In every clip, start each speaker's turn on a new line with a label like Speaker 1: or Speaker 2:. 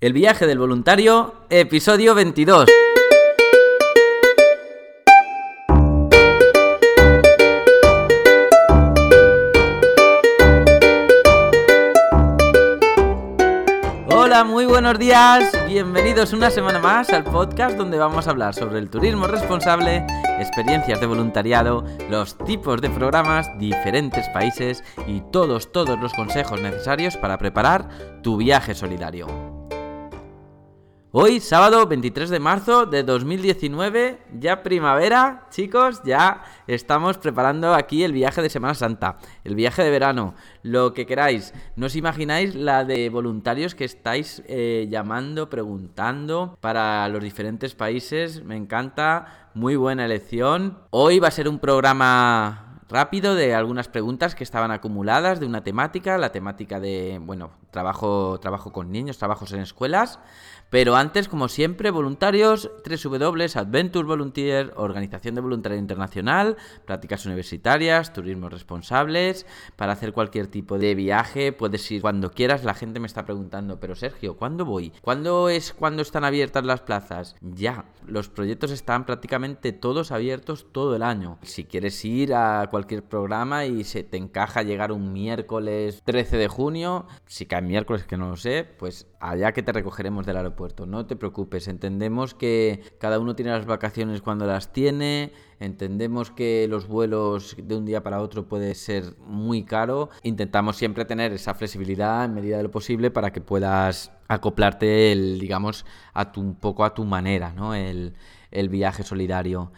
Speaker 1: El viaje del voluntario, episodio 22. Hola, muy buenos días. Bienvenidos una semana más al podcast donde vamos a hablar sobre el turismo responsable, experiencias de voluntariado, los tipos de programas, diferentes países y todos, todos los consejos necesarios para preparar tu viaje solidario. Hoy, sábado 23 de marzo de 2019, ya primavera, chicos, ya estamos preparando aquí el viaje de Semana Santa, el viaje de verano, lo que queráis. No os imagináis la de voluntarios que estáis eh, llamando, preguntando para los diferentes países. Me encanta, muy buena elección. Hoy va a ser un programa rápido de algunas preguntas que estaban acumuladas de una temática, la temática de, bueno, trabajo, trabajo con niños, trabajos en escuelas. Pero antes, como siempre, voluntarios, W, Adventure Volunteer, Organización de Voluntariado Internacional, prácticas universitarias, turismo responsables, para hacer cualquier tipo de viaje, puedes ir cuando quieras. La gente me está preguntando, pero Sergio, ¿cuándo voy? ¿Cuándo es cuando están abiertas las plazas? Ya, los proyectos están prácticamente todos abiertos todo el año. Si quieres ir a cualquier programa y se te encaja llegar un miércoles 13 de junio, si cae miércoles que no lo sé, pues allá que te recogeremos del aeropuerto. No te preocupes, entendemos que cada uno tiene las vacaciones cuando las tiene, entendemos que los vuelos de un día para otro puede ser muy caro. Intentamos siempre tener esa flexibilidad en medida de lo posible para que puedas acoplarte, digamos, a tu, un poco a tu manera, ¿no? El viaje solidario.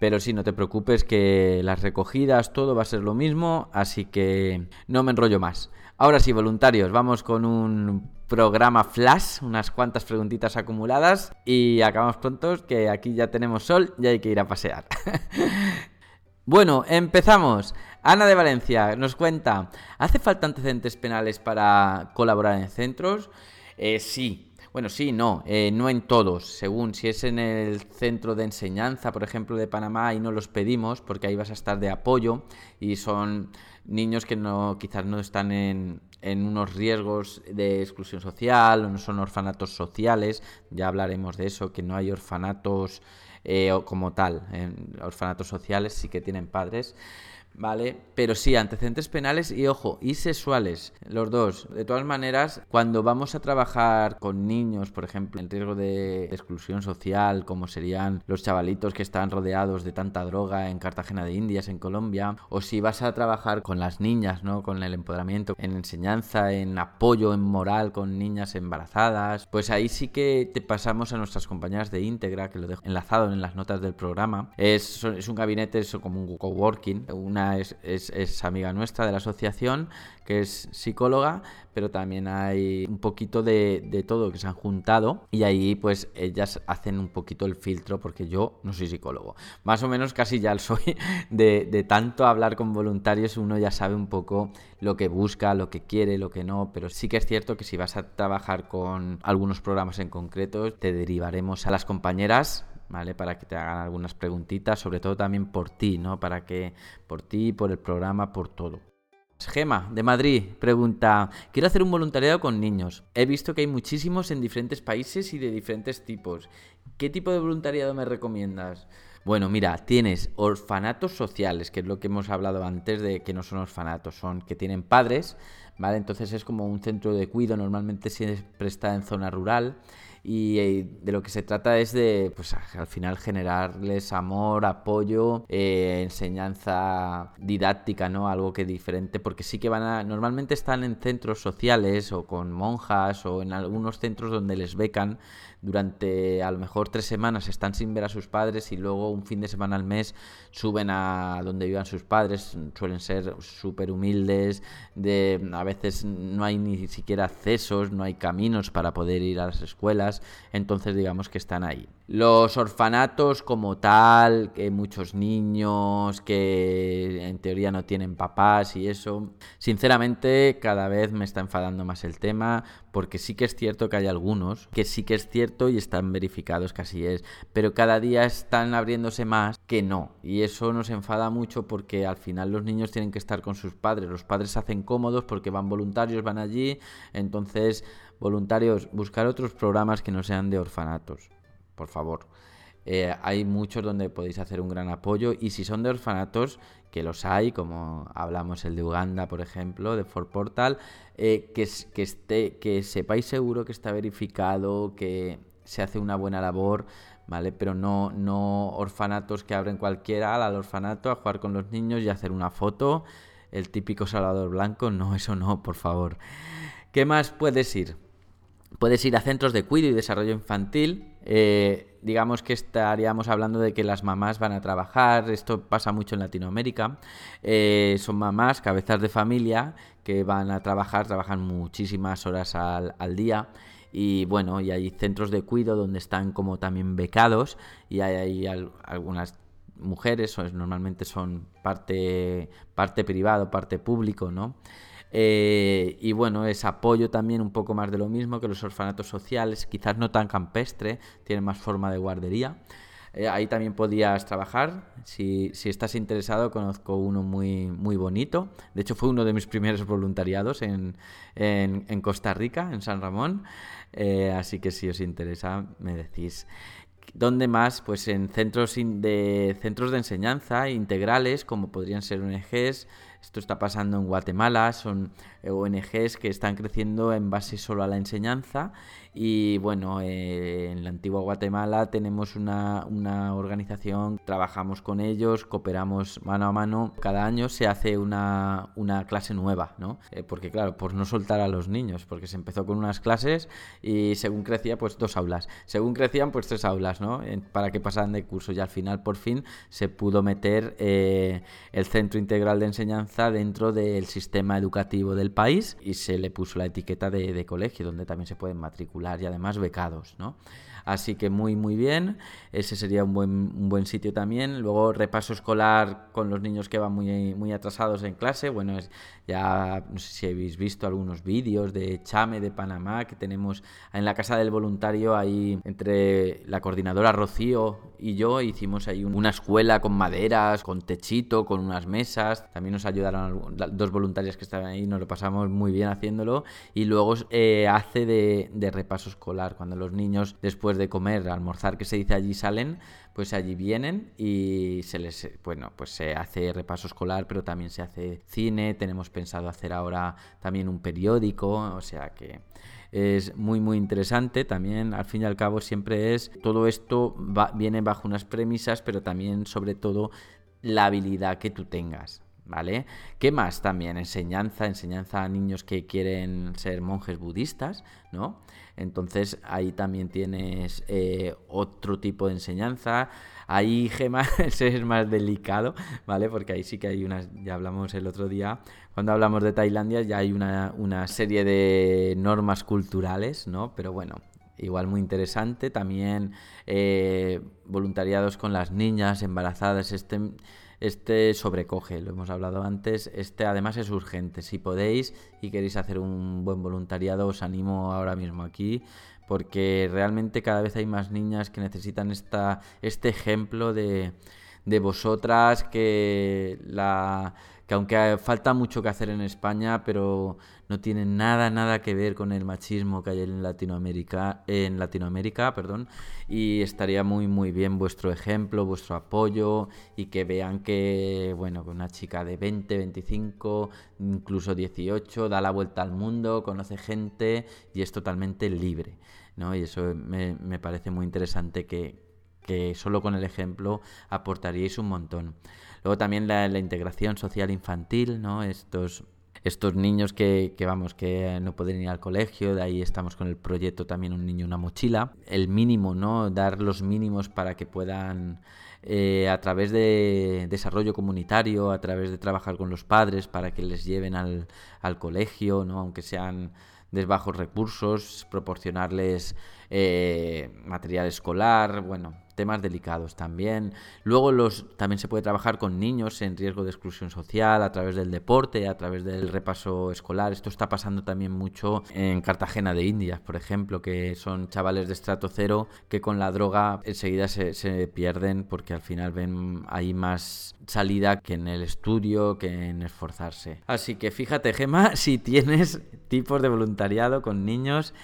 Speaker 1: Pero sí, no te preocupes que las recogidas, todo va a ser lo mismo, así que no me enrollo más. Ahora sí, voluntarios, vamos con un programa flash, unas cuantas preguntitas acumuladas y acabamos pronto, que aquí ya tenemos sol y hay que ir a pasear. bueno, empezamos. Ana de Valencia nos cuenta, ¿hace falta antecedentes penales para colaborar en centros? Eh, sí, bueno, sí, no, eh, no en todos. Según si es en el centro de enseñanza, por ejemplo, de Panamá, y no los pedimos porque ahí vas a estar de apoyo y son niños que no quizás no están en, en unos riesgos de exclusión social o no son orfanatos sociales. Ya hablaremos de eso, que no hay orfanatos eh, como tal. En orfanatos sociales sí que tienen padres. ¿Vale? Pero sí, antecedentes penales y, ojo, y sexuales, los dos. De todas maneras, cuando vamos a trabajar con niños, por ejemplo, en riesgo de exclusión social, como serían los chavalitos que están rodeados de tanta droga en Cartagena de Indias, en Colombia, o si vas a trabajar con las niñas, ¿no? Con el empoderamiento, en enseñanza, en apoyo, en moral con niñas embarazadas, pues ahí sí que te pasamos a nuestras compañeras de íntegra, que lo dejo enlazado en las notas del programa. Es, es un gabinete, es como un coworking, una es, amiga nuestra de la asociación, que es psicóloga, pero también hay un poquito de, todo que se han juntado y ahí pues ellas hacen un poquito el filtro porque yo no soy psicólogo. Más o menos casi ya lo soy de, de tanto hablar con voluntarios, uno ya sabe un poco lo que busca, lo que quiere, lo que no, pero sí que es cierto que si vas a trabajar con algunos programas en concreto, te derivaremos a las compañeras ¿vale? Para que te hagan algunas preguntitas, sobre todo también por ti, ¿no? Para que, por ti, por el programa, por todo. Gema, de Madrid, pregunta, quiero hacer un voluntariado con niños. He visto que hay muchísimos en diferentes países y de diferentes tipos. ¿Qué tipo de voluntariado me recomiendas? Bueno, mira, tienes orfanatos sociales, que es lo que hemos hablado antes de que no son orfanatos, son que tienen padres, ¿vale? Entonces es como un centro de cuido, normalmente siempre está en zona rural y eh, de lo que se trata es de, pues al final generarles amor, apoyo, eh, enseñanza didáctica, ¿no? Algo que diferente, porque sí que van a, normalmente están en centros sociales o con monjas o en algunos centros donde les becan durante a lo mejor tres semanas están sin ver a sus padres y luego un fin de semana al mes suben a donde vivan sus padres, suelen ser súper humildes, de, a veces no hay ni siquiera accesos, no hay caminos para poder ir a las escuelas, entonces digamos que están ahí. Los orfanatos como tal, que muchos niños que en teoría no tienen papás y eso, sinceramente cada vez me está enfadando más el tema porque sí que es cierto que hay algunos, que sí que es cierto y están verificados que así es, pero cada día están abriéndose más que no. Y eso nos enfada mucho porque al final los niños tienen que estar con sus padres, los padres se hacen cómodos porque van voluntarios, van allí, entonces voluntarios, buscar otros programas que no sean de orfanatos, por favor. Eh, hay muchos donde podéis hacer un gran apoyo y si son de orfanatos, que los hay, como hablamos el de Uganda, por ejemplo, de Fort Portal, eh, que, que, esté, que sepáis seguro que está verificado, que se hace una buena labor, ¿vale? Pero no, no orfanatos que abren cualquiera al orfanato a jugar con los niños y hacer una foto, el típico Salvador Blanco, no, eso no, por favor. ¿Qué más puedes ir? Puedes ir a centros de cuidado y desarrollo infantil. Eh, digamos que estaríamos hablando de que las mamás van a trabajar. Esto pasa mucho en Latinoamérica. Eh, son mamás, cabezas de familia, que van a trabajar, trabajan muchísimas horas al, al día y bueno, y hay centros de cuidado donde están como también becados y hay, algunas mujeres, normalmente son parte, parte privado, parte público, ¿no? Eh, y bueno, es apoyo también un poco más de lo mismo que los orfanatos sociales, quizás no tan campestre, tienen más forma de guardería. Eh, ahí también podías trabajar. Si, si, estás interesado, conozco uno muy, muy bonito. De hecho, fue uno de mis primeros voluntariados en, en, en Costa Rica, en San Ramón. Eh, así que si os interesa, me decís. ¿Dónde más? Pues en centros de, centros de enseñanza integrales, como podrían ser ONGs. Esto está pasando en Guatemala, son eh, ONGs que están creciendo en base solo a la enseñanza y bueno, eh, en la antigua Guatemala tenemos una, una, organización, trabajamos con ellos, cooperamos mano a mano. Cada año se hace una, una clase nueva, ¿no? Eh, porque claro, por no soltar a los niños, porque se empezó con unas clases y según crecía, pues dos aulas. Según crecían, pues tres aulas, ¿no? Para que pasaran de curso y al final, por fin, se pudo meter eh, el centro integral de enseñanza dentro del sistema educativo del país y se le puso la etiqueta de, de colegio, donde también se pueden matricular y además becados, ¿no? Así que muy, muy bien. Ese sería un buen, un buen sitio también. Luego, repaso escolar con los niños que van muy, muy atrasados en clase. Bueno, es, ya no sé si habéis visto algunos vídeos de Chame de Panamá que tenemos en la casa del voluntario. Ahí, entre la coordinadora Rocío y yo, hicimos ahí una escuela con maderas, con techito, con unas mesas. También nos ayudaron dos voluntarias que estaban ahí. Nos lo pasamos muy bien haciéndolo. Y luego eh, hace de, de repaso escolar cuando los niños, después de comer, almorzar que se dice allí salen, pues allí vienen y se les, bueno, pues se hace repaso escolar, pero también se hace cine, tenemos pensado hacer ahora también un periódico, o sea que es muy muy interesante también al fin y al cabo siempre es todo esto viene bajo unas premisas pero también sobre todo la habilidad que tú tengas ¿vale? ¿Qué más también? Enseñanza, enseñanza a niños que quieren ser monjes budistas, ¿no? Entonces ahí también tienes eh, otro tipo de enseñanza. Ahí, Gema, ese es más delicado, ¿vale? Porque ahí sí que hay unas, ya hablamos el otro día, cuando hablamos de Tailandia ya hay una, una serie de normas culturales, ¿no? Pero bueno, igual muy interesante. También eh, voluntariados con las niñas embarazadas. Este, este sobrecoge, lo hemos hablado antes. Este además es urgente. Si podéis y queréis hacer un buen voluntariado, os animo ahora mismo aquí porque realmente cada vez hay más niñas que necesitan esta, este ejemplo de, de vosotras que la que aunque falta mucho que hacer en España, pero no tiene nada, nada que ver con el machismo que hay en Latinoamérica, en Latinoamérica, perdón, y estaría muy, muy bien vuestro ejemplo, vuestro apoyo, y que vean que, bueno, que una chica de 20, 25, incluso 18, da la vuelta al mundo, conoce gente y es totalmente libre, ¿no? Y eso me, me parece muy interesante que, que solo con el ejemplo aportaríais un montón. Luego también la, integración social infantil, ¿no? Estos, estos niños que, vamos, que no pueden ir al colegio, de ahí estamos con el proyecto también Un niño, una mochila. El mínimo, ¿no? Dar los mínimos para que puedan, eh, a través de desarrollo comunitario, a través de trabajar con los padres, para que les lleven al, al colegio, ¿no? Aunque sean de bajos recursos, proporcionarles eh, material escolar, bueno, temas delicados también. Luego los, también se puede trabajar con niños en riesgo de exclusión social a través del deporte, a través del repaso escolar. Esto está pasando también mucho en Cartagena de Indias, por ejemplo, que son chavales de estrato cero que con la droga enseguida se, se pierden porque al final ven ahí más salida que en el estudio, que en esforzarse. Así que fíjate, Gema, si tienes tipos de voluntariado con niños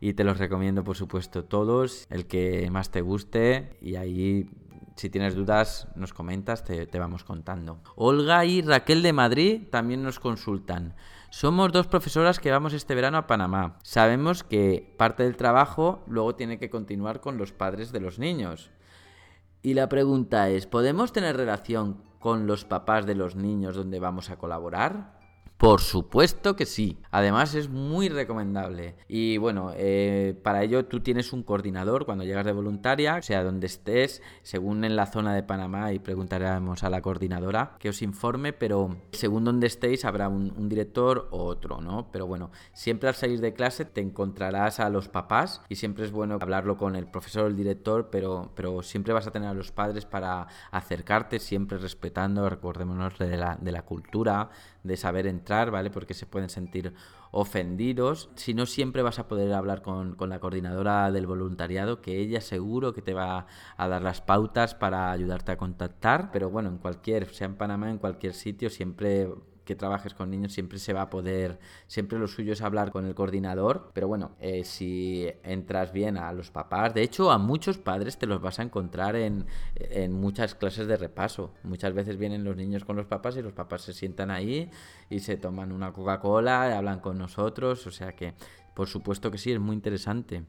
Speaker 1: y te los recomiendo por supuesto todos, el que más te guste y ahí si tienes dudas nos comentas, te, vamos contando. Olga y Raquel de Madrid también nos consultan. Somos dos profesoras que vamos este verano a Panamá. Sabemos que parte del trabajo luego tiene que continuar con los padres de los niños. Y la pregunta es, ¿podemos tener relación con los papás de los niños donde vamos a colaborar? Por supuesto que sí. Además es muy recomendable. Y bueno, eh, para ello tú tienes un coordinador cuando llegas de voluntaria, o sea, donde estés, según en la zona de Panamá, y preguntaremos a la coordinadora que os informe, pero según donde estéis habrá un, director o otro, ¿no? Pero bueno, siempre al salir de clase te encontrarás a los papás y siempre es bueno hablarlo con el profesor o el director, pero, pero siempre vas a tener a los padres para acercarte, siempre respetando, recordémonos de la, de la cultura, de saber entrar, ¿vale? Porque se pueden sentir ofendidos. Si no, siempre vas a poder hablar con, con, la coordinadora del voluntariado, que ella seguro que te va a dar las pautas para ayudarte a contactar. Pero bueno, en cualquier, sea en Panamá, en cualquier sitio, siempre que trabajes con niños siempre se va a poder, siempre lo suyo es hablar con el coordinador, pero bueno, eh, si entras bien a los papás, de hecho a muchos padres te los vas a encontrar en, en muchas clases de repaso. Muchas veces vienen los niños con los papás y los papás se sientan ahí y se toman una Coca-Cola hablan con nosotros, o sea que por supuesto que sí, es muy interesante.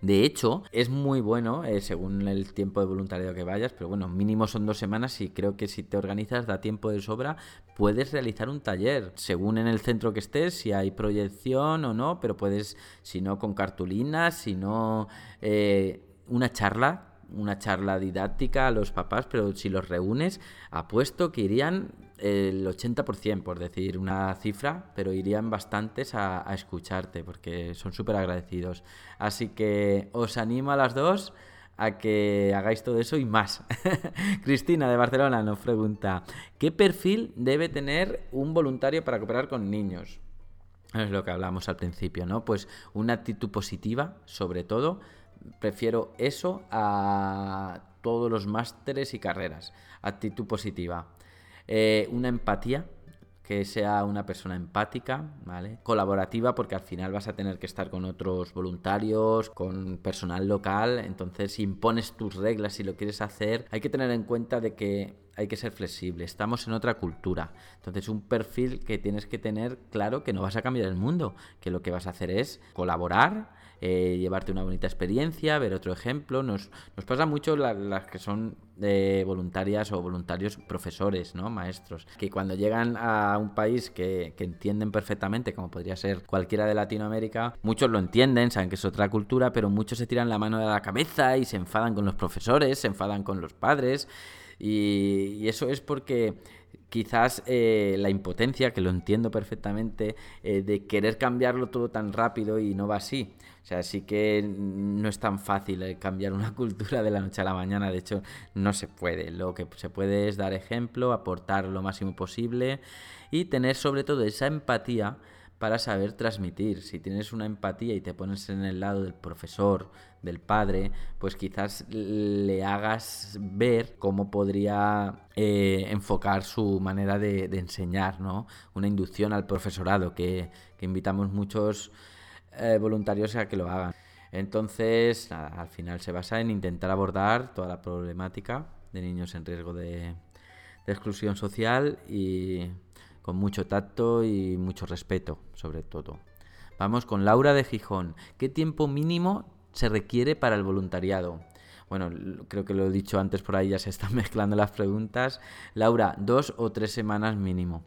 Speaker 1: De hecho, es muy bueno eh, según el tiempo de voluntariado que vayas, pero bueno, mínimo son dos semanas y creo que si te organizas da tiempo de sobra, puedes realizar un taller, según en el centro que estés, si hay proyección o no, pero puedes, si no, con cartulinas, si no, eh, una charla una charla didáctica a los papás, pero si los reúnes, apuesto que irían el 80%, por decir una cifra, pero irían bastantes a, escucharte porque son súper agradecidos. Así que os animo a las dos a que hagáis todo eso y más. Cristina de Barcelona nos pregunta, ¿qué perfil debe tener un voluntario para cooperar con niños? Es lo que hablamos al principio, ¿no? Pues una actitud positiva, sobre todo. Prefiero eso a todos los másteres y carreras. Actitud positiva. Eh, una empatía, que sea una persona empática, ¿vale? Colaborativa, porque al final vas a tener que estar con otros voluntarios, con personal local, entonces si impones tus reglas y lo quieres hacer, hay que tener en cuenta de que hay que ser flexible, estamos en otra cultura. Entonces un perfil que tienes que tener claro que no vas a cambiar el mundo, que lo que vas a hacer es colaborar, eh, llevarte una bonita experiencia, ver otro ejemplo. Nos, nos pasa mucho las que son de voluntarias o voluntarios profesores, ¿no? Maestros, que cuando llegan a un país que, que entienden perfectamente, como podría ser cualquiera de Latinoamérica, muchos lo entienden, saben que es otra cultura, pero muchos se tiran la mano de la cabeza y se enfadan con los profesores, se enfadan con los padres. Y, eso es porque quizás eh, la impotencia, que lo entiendo perfectamente, eh, de querer cambiarlo todo tan rápido y no va así. O sea, sí que no es tan fácil eh, cambiar una cultura de la noche a la mañana, de hecho no se puede. Lo que se puede es dar ejemplo, aportar lo máximo posible y tener sobre todo esa empatía para saber transmitir. Si tienes una empatía y te pones en el lado del profesor, del padre, pues quizás le hagas ver cómo podría eh, enfocar su manera de, enseñar, ¿no? Una inducción al profesorado que, invitamos muchos eh, voluntarios a que lo hagan. Entonces, al final se basa en intentar abordar toda la problemática de niños en riesgo de, exclusión social y con mucho tacto y mucho respeto, sobre todo. Vamos con Laura de Gijón. ¿Qué tiempo mínimo se requiere para el voluntariado? Bueno, creo que lo he dicho antes por ahí, ya se están mezclando las preguntas. Laura, dos o tres semanas mínimo.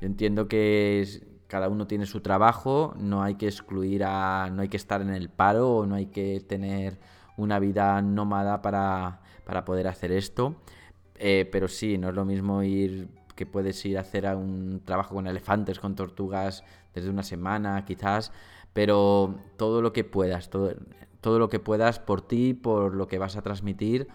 Speaker 1: Yo entiendo que cada uno tiene su trabajo, no hay que excluir a, no hay que estar en el paro o no hay que tener una vida nómada para, para poder hacer esto. Eh, pero sí, no es lo mismo ir que puedes ir a hacer un trabajo con elefantes, con tortugas desde una semana quizás, pero todo lo que puedas, todo, todo lo que puedas por ti, por lo que vas a transmitir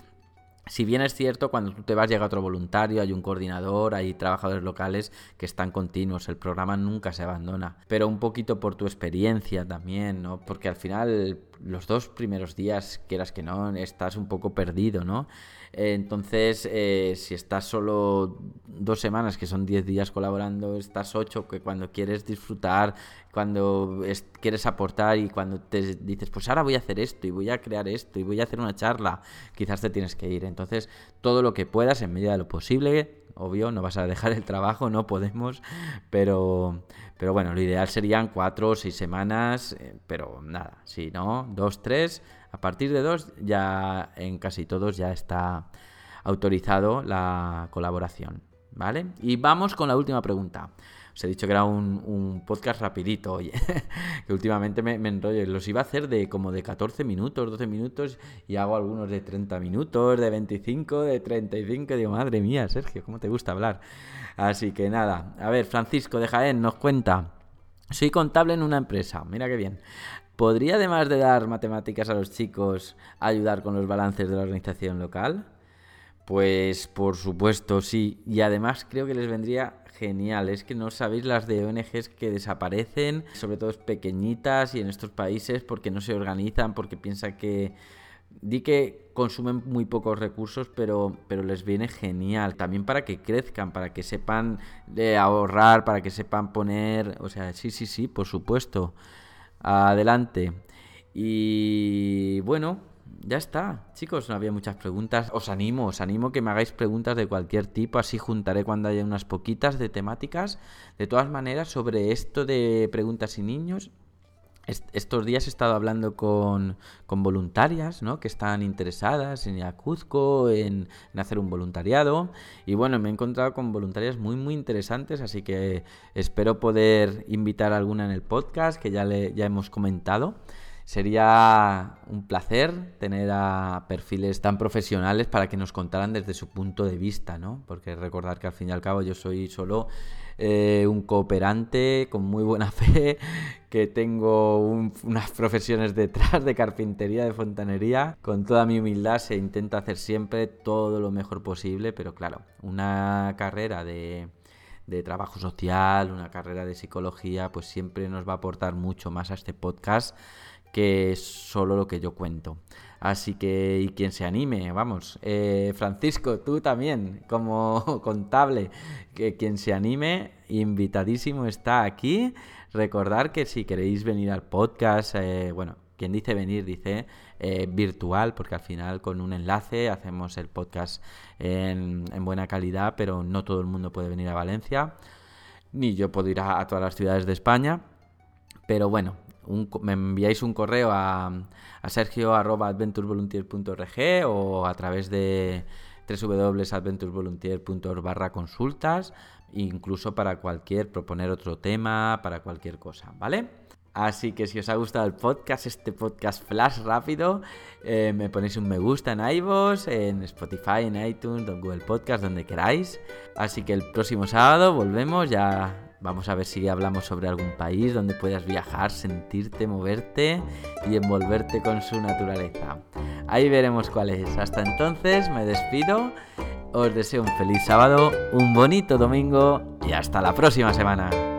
Speaker 1: si bien es cierto, cuando tú te vas llega otro voluntario, hay un coordinador, hay trabajadores locales que están continuos, el programa nunca se abandona, pero un poquito por tu experiencia también, ¿no? Porque al final los dos primeros días, quieras que no, estás un poco perdido, ¿no? entonces, eh, si estás solo dos semanas, que son diez días colaborando, estás ocho, que cuando quieres disfrutar, cuando quieres aportar y cuando te dices, pues ahora voy a hacer esto y voy a crear esto y voy a hacer una charla, quizás te tienes que ir. Entonces, todo lo que puedas en medida de lo posible, obvio, no vas a dejar el trabajo, no podemos, pero, pero bueno, lo ideal serían cuatro o seis semanas, eh, pero nada, si no, dos, tres a partir de dos, ya en casi todos ya está autorizado la colaboración. ¿Vale? Y vamos con la última pregunta. Os he dicho que era un, podcast rapidito, oye, que últimamente me, me, enrollo. Los iba a hacer de como de 14 minutos, 12 minutos, y hago algunos de 30 minutos, de 25, de 35. Digo, madre mía, Sergio, ¿cómo te gusta hablar? Así que nada, a ver, Francisco de Jaén nos cuenta. Soy contable en una empresa, mira qué bien. ¿Podría, además de dar matemáticas a los chicos, ayudar con los balances de la organización local? Pues por supuesto, sí. Y además creo que les vendría genial. Es que no sabéis las de ONGs que desaparecen, sobre todo pequeñitas y en estos países porque no se organizan, porque piensan que... Di que consumen muy pocos recursos, pero, pero les viene genial. También para que crezcan, para que sepan de ahorrar, para que sepan poner... O sea, sí, sí, sí, por supuesto. Adelante. Y bueno, ya está. Chicos, no había muchas preguntas. Os animo, os animo que me hagáis preguntas de cualquier tipo. Así juntaré cuando haya unas poquitas de temáticas. De todas maneras, sobre esto de preguntas y niños, estos días he estado hablando con, voluntarias, ¿no? Que están interesadas en ir Cuzco, en, hacer un voluntariado. Y bueno, me he encontrado con voluntarias muy, muy interesantes, así que espero poder invitar a alguna en el podcast, que ya, le, ya hemos comentado. Sería un placer tener a perfiles tan profesionales para que nos contaran desde su punto de vista, ¿no? Porque recordar que al fin y al cabo yo soy solo eh, un cooperante con muy buena fe, que tengo unas profesiones detrás de carpintería, de fontanería. Con toda mi humildad se intenta hacer siempre todo lo mejor posible, pero claro, una carrera de de trabajo social, una carrera de psicología, pues siempre nos va a aportar mucho más a este podcast que es solo lo que yo cuento. Así que, y quien se anime, vamos, eh, Francisco, tú también, como contable, que quien se anime, invitadísimo está aquí. Recordar que si queréis venir al podcast, eh, bueno, quien dice venir dice eh, virtual, porque al final con un enlace hacemos el podcast en, en, buena calidad, pero no todo el mundo puede venir a Valencia, ni yo puedo ir a todas las ciudades de España. Pero bueno, me enviáis un correo a, a o a través de www.adventurevolunteer.org barra consultas, incluso para cualquier, proponer otro tema, para cualquier cosa, ¿vale? Así que si os ha gustado el podcast, este podcast flash rápido, eh, me ponéis un me gusta en iVoox, en Spotify, en iTunes, en Google Podcast, donde queráis. Así que el próximo sábado volvemos ya Vamos a ver si hablamos sobre algún país donde puedas viajar, sentirte, moverte y envolverte con su naturaleza. Ahí veremos cuál es. Hasta entonces me despido. Os deseo un feliz sábado, un bonito domingo y hasta la próxima semana.